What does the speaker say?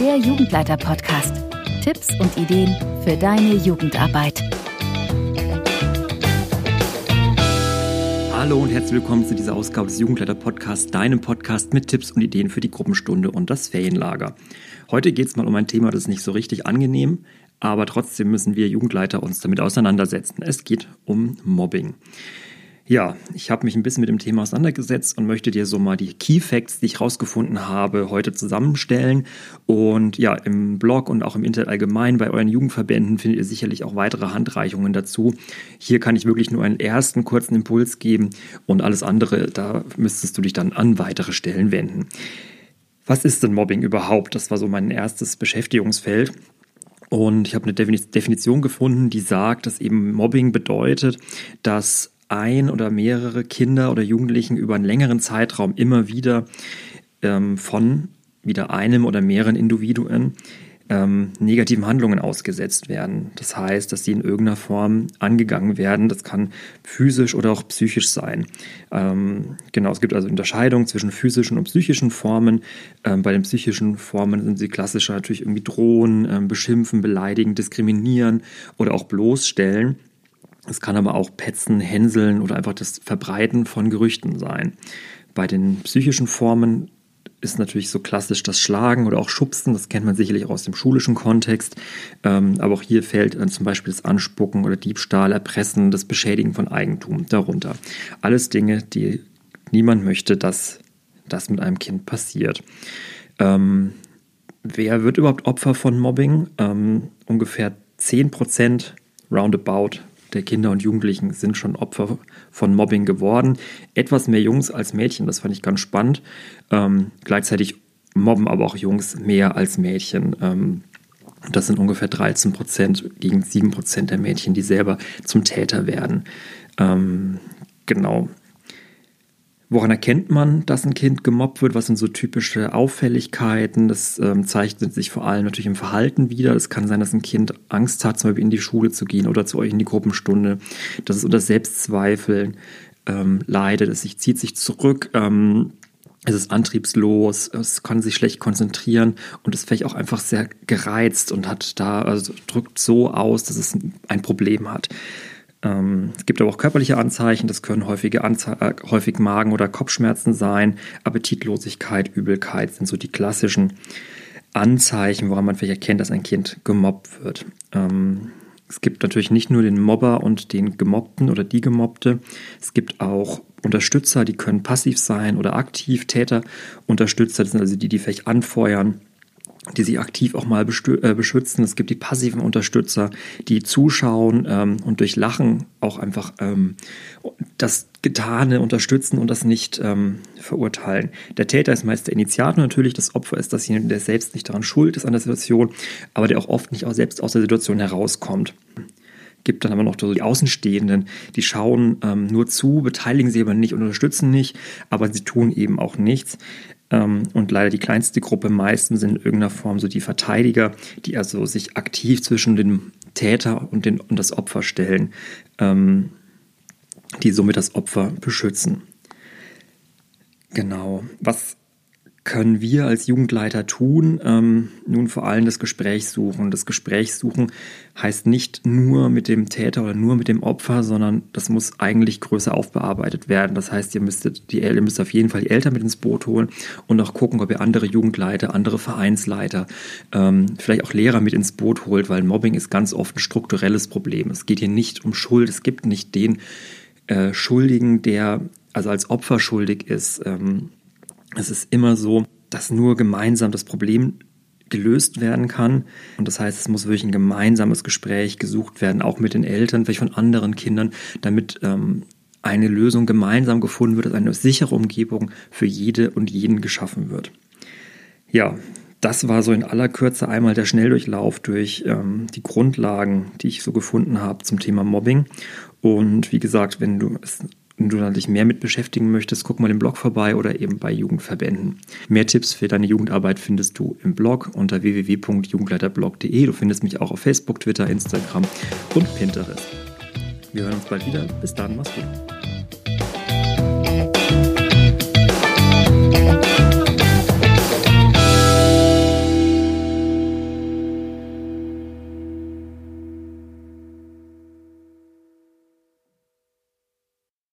der Jugendleiter-Podcast. Tipps und Ideen für deine Jugendarbeit. Hallo und herzlich willkommen zu dieser Ausgabe des Jugendleiter-Podcasts, deinem Podcast mit Tipps und Ideen für die Gruppenstunde und das Ferienlager. Heute geht es mal um ein Thema, das ist nicht so richtig angenehm, aber trotzdem müssen wir Jugendleiter uns damit auseinandersetzen. Es geht um Mobbing. Ja, ich habe mich ein bisschen mit dem Thema auseinandergesetzt und möchte dir so mal die Key Facts, die ich rausgefunden habe, heute zusammenstellen. Und ja, im Blog und auch im Internet allgemein bei euren Jugendverbänden findet ihr sicherlich auch weitere Handreichungen dazu. Hier kann ich wirklich nur einen ersten kurzen Impuls geben und alles andere, da müsstest du dich dann an weitere Stellen wenden. Was ist denn Mobbing überhaupt? Das war so mein erstes Beschäftigungsfeld. Und ich habe eine Definition gefunden, die sagt, dass eben Mobbing bedeutet, dass ein oder mehrere Kinder oder Jugendlichen über einen längeren Zeitraum immer wieder ähm, von wieder einem oder mehreren Individuen ähm, negativen Handlungen ausgesetzt werden. Das heißt, dass sie in irgendeiner Form angegangen werden. Das kann physisch oder auch psychisch sein. Ähm, genau, es gibt also Unterscheidungen zwischen physischen und psychischen Formen. Ähm, bei den psychischen Formen sind sie klassischer natürlich irgendwie drohen, ähm, beschimpfen, beleidigen, diskriminieren oder auch bloßstellen. Es kann aber auch Petzen, Hänseln oder einfach das Verbreiten von Gerüchten sein. Bei den psychischen Formen ist natürlich so klassisch das Schlagen oder auch Schubsen, das kennt man sicherlich auch aus dem schulischen Kontext. Ähm, aber auch hier fällt äh, zum Beispiel das Anspucken oder Diebstahl, Erpressen, das Beschädigen von Eigentum darunter. Alles Dinge, die niemand möchte, dass das mit einem Kind passiert. Ähm, wer wird überhaupt Opfer von Mobbing? Ähm, ungefähr 10 Prozent roundabout der Kinder und Jugendlichen sind schon Opfer von Mobbing geworden. Etwas mehr Jungs als Mädchen, das fand ich ganz spannend. Ähm, gleichzeitig mobben aber auch Jungs mehr als Mädchen. Ähm, das sind ungefähr 13 Prozent gegen 7 Prozent der Mädchen, die selber zum Täter werden. Ähm, genau. Woran erkennt man, dass ein Kind gemobbt wird? Was sind so typische Auffälligkeiten? Das ähm, zeichnet sich vor allem natürlich im Verhalten wieder. Es kann sein, dass ein Kind Angst hat, zum Beispiel in die Schule zu gehen oder zu euch in die Gruppenstunde. Dass es unter Selbstzweifeln ähm, leidet. Es sich, zieht sich zurück. Ähm, es ist antriebslos, es kann sich schlecht konzentrieren und ist vielleicht auch einfach sehr gereizt und hat da, also drückt so aus, dass es ein Problem hat. Ähm, es gibt aber auch körperliche Anzeichen, das können häufige Anze äh, häufig Magen- oder Kopfschmerzen sein, Appetitlosigkeit, Übelkeit sind so die klassischen Anzeichen, woran man vielleicht erkennt, dass ein Kind gemobbt wird. Ähm, es gibt natürlich nicht nur den Mobber und den Gemobbten oder die Gemobbte. Es gibt auch Unterstützer, die können passiv sein oder aktiv. Täter, Unterstützer, das sind also die, die vielleicht anfeuern die sich aktiv auch mal äh, beschützen. Es gibt die passiven Unterstützer, die zuschauen ähm, und durch Lachen auch einfach ähm, das Getane unterstützen und das nicht ähm, verurteilen. Der Täter ist meist der Initiator natürlich, das Opfer ist dasjenige, der selbst nicht daran schuld ist an der Situation, aber der auch oft nicht auch selbst aus der Situation herauskommt gibt dann aber noch die Außenstehenden, die schauen ähm, nur zu, beteiligen sich aber nicht, unterstützen nicht, aber sie tun eben auch nichts. Ähm, und leider die kleinste Gruppe meistens sind in irgendeiner Form so die Verteidiger, die also sich aktiv zwischen dem Täter und, den, und das Opfer stellen, ähm, die somit das Opfer beschützen. Genau. Was können wir als Jugendleiter tun? Ähm, nun vor allem das Gespräch suchen. Das Gespräch suchen heißt nicht nur mit dem Täter oder nur mit dem Opfer, sondern das muss eigentlich größer aufbearbeitet werden. Das heißt, ihr müsstet, die, ihr müsst auf jeden Fall die Eltern mit ins Boot holen und auch gucken, ob ihr andere Jugendleiter, andere Vereinsleiter, ähm, vielleicht auch Lehrer mit ins Boot holt, weil Mobbing ist ganz oft ein strukturelles Problem. Es geht hier nicht um Schuld. Es gibt nicht den äh, Schuldigen, der also als Opfer schuldig ist. Ähm, es ist immer so, dass nur gemeinsam das Problem gelöst werden kann. Und das heißt, es muss wirklich ein gemeinsames Gespräch gesucht werden, auch mit den Eltern, vielleicht von anderen Kindern, damit ähm, eine Lösung gemeinsam gefunden wird, dass eine sichere Umgebung für jede und jeden geschaffen wird. Ja, das war so in aller Kürze einmal der Schnelldurchlauf durch ähm, die Grundlagen, die ich so gefunden habe zum Thema Mobbing. Und wie gesagt, wenn du es wenn du dich mehr mit beschäftigen möchtest, guck mal im Blog vorbei oder eben bei Jugendverbänden. Mehr Tipps für deine Jugendarbeit findest du im Blog unter www.jugendleiterblog.de. Du findest mich auch auf Facebook, Twitter, Instagram und Pinterest. Wir hören uns bald wieder. Bis dann, mach's gut.